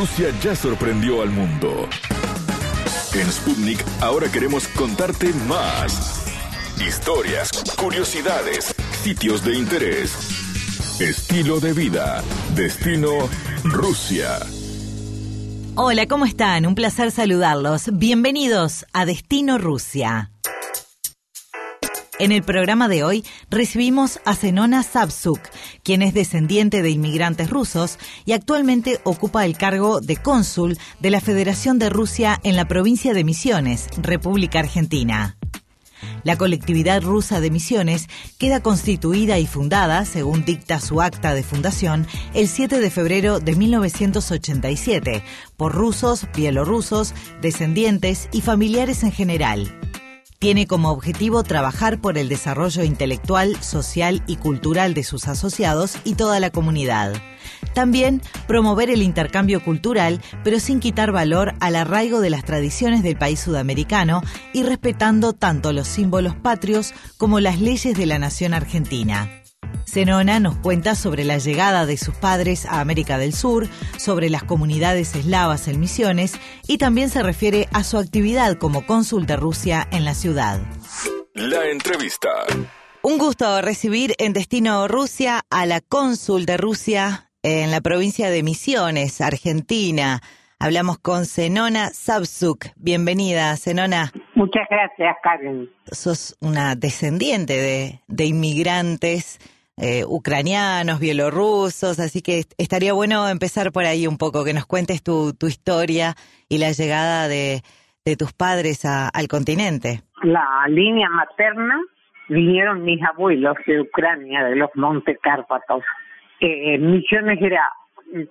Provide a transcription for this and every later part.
Rusia ya sorprendió al mundo. En Sputnik ahora queremos contarte más. Historias, curiosidades, sitios de interés, estilo de vida, destino Rusia. Hola, ¿cómo están? Un placer saludarlos. Bienvenidos a Destino Rusia. En el programa de hoy recibimos a Zenona Sabsuk, quien es descendiente de inmigrantes rusos y actualmente ocupa el cargo de cónsul de la Federación de Rusia en la provincia de Misiones, República Argentina. La colectividad rusa de Misiones queda constituida y fundada, según dicta su acta de fundación, el 7 de febrero de 1987, por rusos, bielorrusos, descendientes y familiares en general. Tiene como objetivo trabajar por el desarrollo intelectual, social y cultural de sus asociados y toda la comunidad. También promover el intercambio cultural, pero sin quitar valor al arraigo de las tradiciones del país sudamericano y respetando tanto los símbolos patrios como las leyes de la nación argentina. Zenona nos cuenta sobre la llegada de sus padres a América del Sur, sobre las comunidades eslavas en Misiones y también se refiere a su actividad como cónsul de Rusia en la ciudad. La entrevista. Un gusto recibir en Destino Rusia a la cónsul de Rusia en la provincia de Misiones, Argentina. Hablamos con Zenona Sabsuk. Bienvenida, Zenona. Muchas gracias, Karen. Sos una descendiente de, de inmigrantes eh, ucranianos, bielorrusos, así que estaría bueno empezar por ahí un poco, que nos cuentes tu, tu historia y la llegada de, tus padres al continente. La línea materna vinieron mis abuelos de Ucrania, de los Montes Cárpatos. Eh, Misiones era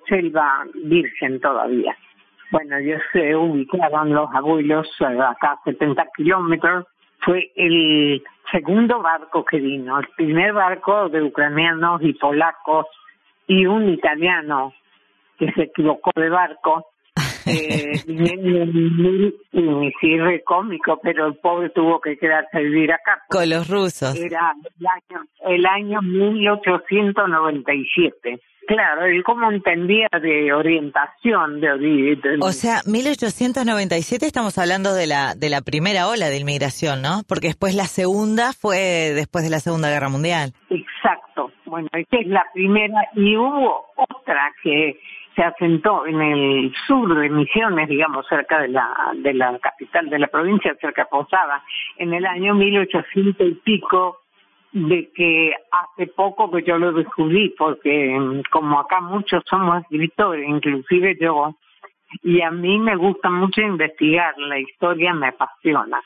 selva virgen todavía. Bueno, ellos se ubicaban los abuelos acá a 70 kilómetros. Fue el segundo barco que vino, el primer barco de ucranianos y polacos y un italiano que se equivocó de barco. Eh, y cómico, pero el pobre tuvo que quedarse a vivir acá. Con los rusos. Era el año, el año 1897. Claro, él como entendía de orientación, de, de, O sea, 1897 estamos hablando de la de la primera ola de inmigración, ¿no? Porque después la segunda fue después de la Segunda Guerra Mundial. Exacto. Bueno, esta es la primera y hubo otra que se asentó en el sur de Misiones, digamos, cerca de la de la capital de la provincia, cerca de Posada, en el año 1800 y pico de que hace poco que yo lo descubrí, porque mm, como acá muchos somos escritores, inclusive yo, y a mí me gusta mucho investigar, la historia me apasiona.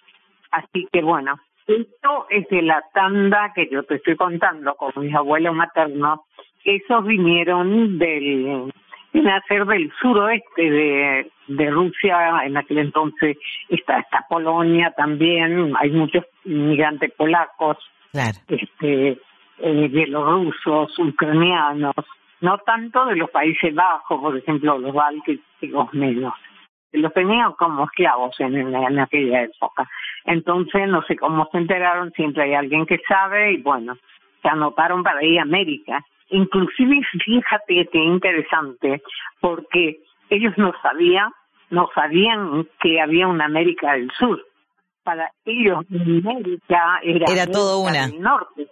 Así que bueno, esto es de la tanda que yo te estoy contando con mis abuelos maternos, esos vinieron del nacer del suroeste de, de Rusia, en aquel entonces está, está Polonia también, hay muchos inmigrantes polacos, este, eh, bielorrusos, ucranianos, no tanto de los Países Bajos, por ejemplo, los bálticos menos. Los tenían como esclavos en, en, aquella época. Entonces, no sé cómo se enteraron, siempre hay alguien que sabe y bueno, se anotaron para ir a América. Inclusive, fíjate que interesante, porque ellos no sabían, no sabían que había una América del Sur para ellos América era, era todo una. norte.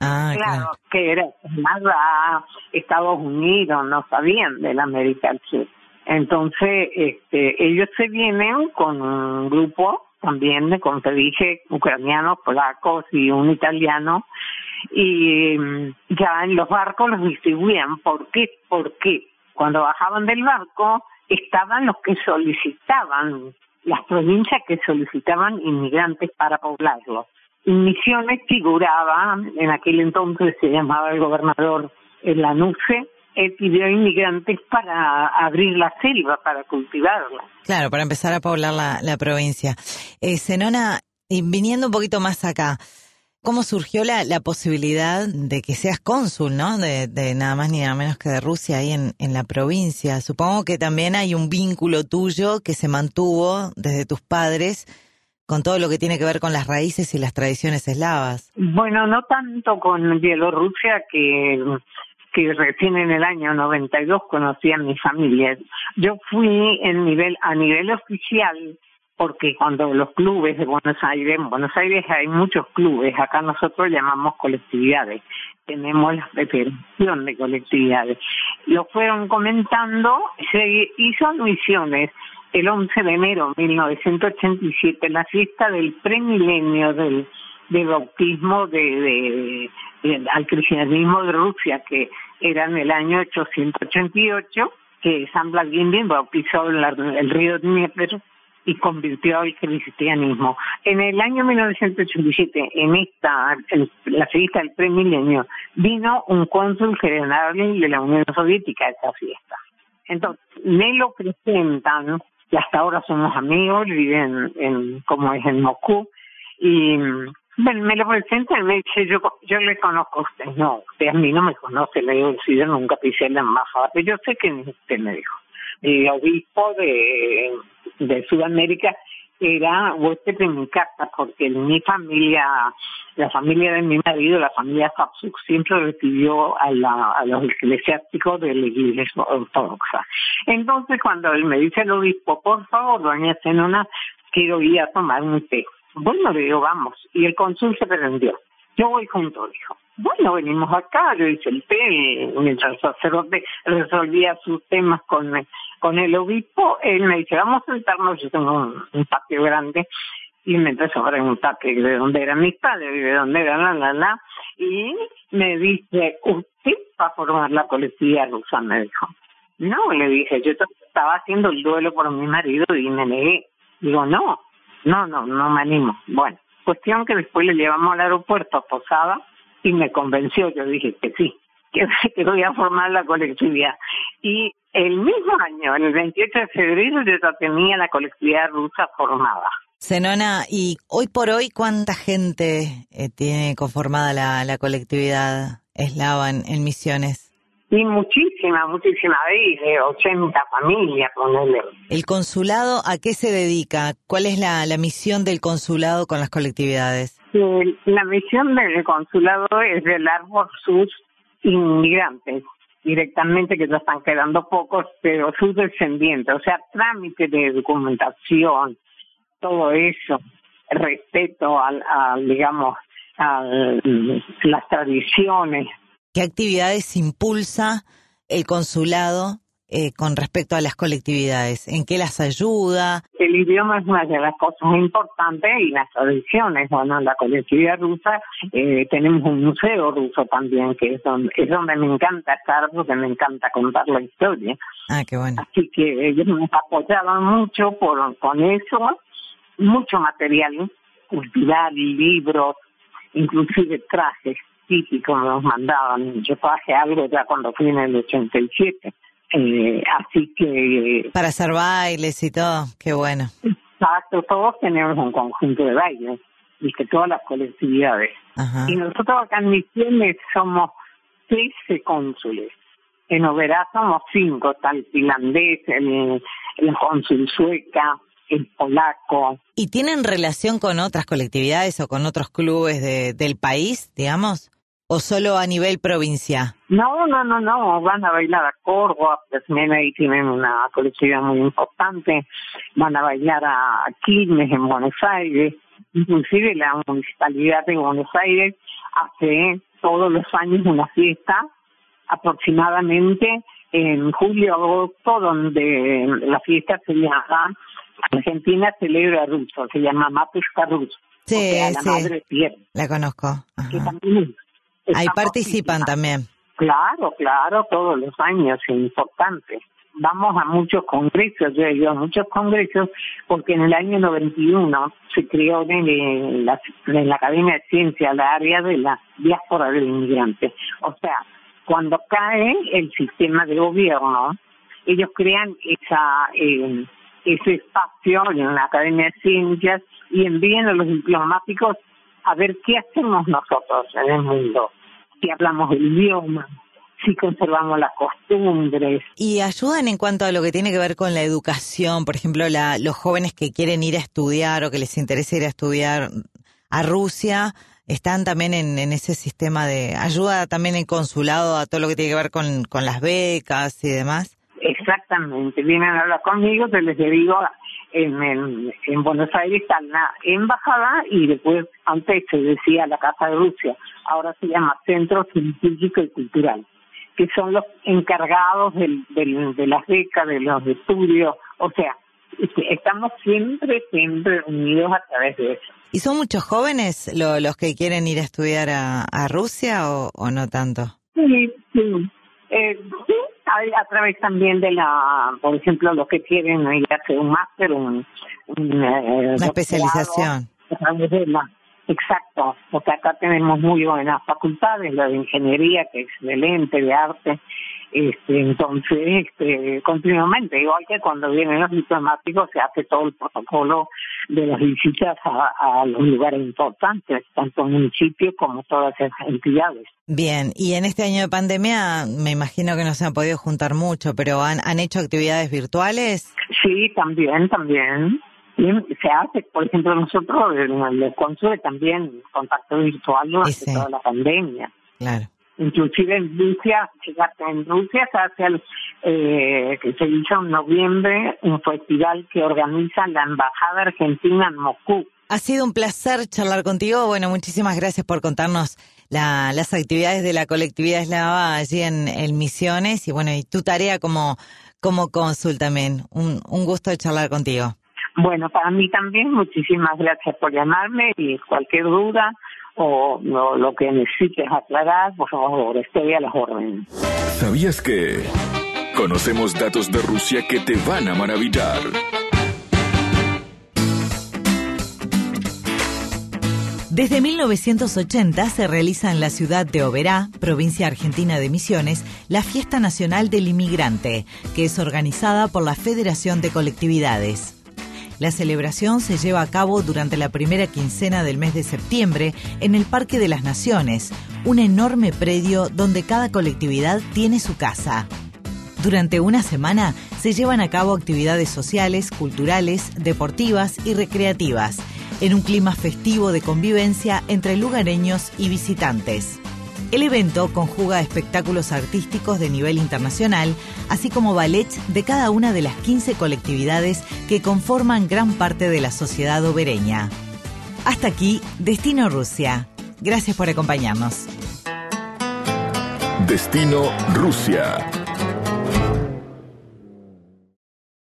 Ah, claro, que era nada Estados Unidos, no sabían de la América del Sur. Entonces, este, ellos se vienen con un grupo también de, como te dije, ucranianos, polacos y un italiano, y mm, ya en los barcos los distribuían. ¿Por qué? Porque cuando bajaban del barco estaban los que solicitaban las provincias que solicitaban inmigrantes para poblarlos. En Misiones figuraba, en aquel entonces se llamaba el gobernador Lanusse, él pidió inmigrantes para abrir la selva, para cultivarla. Claro, para empezar a poblar la, la provincia. Eh, Senona, viniendo un poquito más acá, ¿Cómo surgió la, la posibilidad de que seas cónsul, ¿no? De, de, nada más ni nada menos que de Rusia ahí en, la provincia. Supongo que también hay un vínculo tuyo que se mantuvo desde tus padres con todo lo que tiene que ver con las raíces y las tradiciones eslavas. Bueno, no tanto con Bielorrusia, que, que recién en el año 92 conocí a mi familia. Yo fui en nivel, a nivel oficial, porque cuando los clubes de Buenos Aires, en Buenos Aires hay muchos clubes, acá nosotros llamamos colectividades, tenemos la federación de colectividades. Lo fueron comentando, se hizo misiones el 11 de enero de 1987, la fiesta del premilenio del, bautismo de, de, al cristianismo de Rusia, que era en el año 888, que San Vladimir bautizó el, el río Dnieper y convirtió al cristianismo. En el año 1987, en esta, la fiesta del premilenio, vino un cónsul general de la Unión Soviética a esa fiesta. Entonces, me lo presentan, y hasta ahora somos amigos, viven en, como es en Moscú, y bueno, me lo presentan me dice, yo, yo le conozco a usted. No, usted a mí no me conoce, le digo, si yo nunca pisé la embajada, pero yo sé que usted me dijo. El obispo de de Sudamérica era huésped de mi casa, porque mi familia, la familia de mi marido, la familia Sapsuk, siempre recibió a, la, a los eclesiásticos de la iglesia ortodoxa. Entonces, cuando él me dice al obispo, por favor, doña Zenona, quiero ir a tomar un té. Bueno, le digo, vamos. Y el cónsul se prendió. Yo voy junto, dijo. Bueno, venimos acá, yo hice el té, mientras el sacerdote resolvía sus temas con, con el obispo, él me dice, vamos a sentarnos, yo tengo un, patio grande, y me empezó a preguntar que de dónde eran mis padres, y de dónde eran la, la, la, y me dice, usted va a formar la colectividad rusa, me dijo. No, le dije, yo estaba haciendo el duelo por mi marido y me negué. Digo, no, no, no, no me animo. Bueno, cuestión que después le llevamos al aeropuerto a Posada, y me convenció, yo dije que sí, que, que voy a formar la colectividad. Y el mismo año, en el 28 de febrero, yo ya tenía la colectividad rusa formada. Zenona, ¿y hoy por hoy cuánta gente eh, tiene conformada la, la colectividad eslava en, en Misiones? Y muchísima, muchísima, de 80 familias, ponele. ¿El consulado a qué se dedica? ¿Cuál es la, la misión del consulado con las colectividades? la misión del consulado es velar por sus inmigrantes directamente, que ya están quedando pocos, pero sus descendientes, o sea, trámite de documentación, todo eso, respeto al, digamos, a las tradiciones. ¿Qué actividades impulsa el consulado eh, con respecto a las colectividades? ¿En qué las ayuda? El idioma es una de las cosas importantes y las tradiciones. Bueno, en la colectividad rusa eh, tenemos un museo ruso también, que es donde, es donde me encanta estar porque me encanta contar la historia. Ah, qué bueno. Así que ellos nos apoyaban mucho por, con eso, mucho material cultural, libros, inclusive trajes típicos nos mandaban. Yo traje algo ya cuando fui en el 87 eh, así que... Para hacer bailes y todo, qué bueno. Exacto, todos tenemos un conjunto de bailes, que todas las colectividades. Y nosotros acá en Misiones somos 13 cónsules. En Oberá somos cinco, está el finlandés, el, el cónsul sueca, el polaco. ¿Y tienen relación con otras colectividades o con otros clubes de, del país, digamos? O solo a nivel provincia? No, no, no, no, van a bailar a Córdoba, también ahí tienen una colectividad muy importante, van a bailar a Quilmes en Buenos Aires, inclusive la municipalidad de Buenos Aires hace todos los años una fiesta aproximadamente en julio agosto donde la fiesta se llama Argentina celebra ruso, se llama Matushka Ruso. Sí, sí. La conozco. Que también Ahí participan también. Claro, claro, todos los años, es importante. Vamos a muchos congresos, yo he ido a muchos congresos, porque en el año 91 se creó en la, en la Academia de Ciencia la área de la diáspora del inmigrante. O sea, cuando cae el sistema de gobierno, ellos crean esa eh, ese espacio en la Academia de Ciencias y envían a los diplomáticos a ver qué hacemos nosotros en el mundo, si hablamos el idioma, si conservamos las costumbres. ¿Y ayudan en cuanto a lo que tiene que ver con la educación? Por ejemplo, la, los jóvenes que quieren ir a estudiar o que les interesa ir a estudiar a Rusia, ¿están también en, en ese sistema de ayuda también el consulado a todo lo que tiene que ver con, con las becas y demás? Exactamente, vienen a hablar conmigo, te les digo, en, en, Buenos Aires está la embajada y después antes se decía la Casa de Rusia, ahora se llama Centro Científico y Cultural, que son los encargados del, de las becas, de los estudios, o sea, estamos siempre, siempre unidos a través de eso. ¿Y son muchos jóvenes los que quieren ir a estudiar a, a Rusia o, o no tanto? Sí, sí. Eh, sí, a, través también de la, por ejemplo, los que quieren ir a hacer un máster, un, eh, una especialización. exacto, porque acá tenemos muy buenas facultades, la de ingeniería, que es excelente, de arte, este, entonces, este, continuamente, igual que cuando vienen los diplomáticos, se hace todo el protocolo de las visitas a, los lugares importantes, tanto municipios como todas esas entidades. Bien, y en este año de pandemia me imagino que no se han podido juntar mucho, pero ¿han, han hecho actividades virtuales? Sí, también, también. se hace, por ejemplo, nosotros en el cónsul también contacto virtual durante toda la pandemia. Claro inclusive en Rusia, en Rusia se hace el, eh, que se hizo en noviembre un festival que organiza la Embajada Argentina en Moscú. Ha sido un placer charlar contigo. Bueno, muchísimas gracias por contarnos la, las actividades de la colectividad eslava allí en, Misiones y bueno, y tu tarea como, como cónsul también. Un, un gusto de charlar contigo. Bueno, para mí también, muchísimas gracias por llamarme y cualquier duda o lo que necesites aclarar, por favor, estoy a las órdenes. ¿Sabías que conocemos datos de Rusia que te van a maravillar? Desde 1980 se realiza en la ciudad de Oberá, provincia argentina de Misiones, la Fiesta Nacional del Inmigrante, que es organizada por la Federación de Colectividades. La celebración se lleva a cabo durante la primera quincena del mes de septiembre en el Parque de las Naciones, un enorme predio donde cada colectividad tiene su casa. Durante una semana se llevan a cabo actividades sociales, culturales, deportivas y recreativas, en un clima festivo de convivencia entre lugareños y visitantes. El evento conjuga espectáculos artísticos de nivel internacional, así como ballets de cada una de las 15 colectividades que conforman gran parte de la sociedad obereña. Hasta aquí, Destino Rusia. Gracias por acompañarnos. Destino Rusia.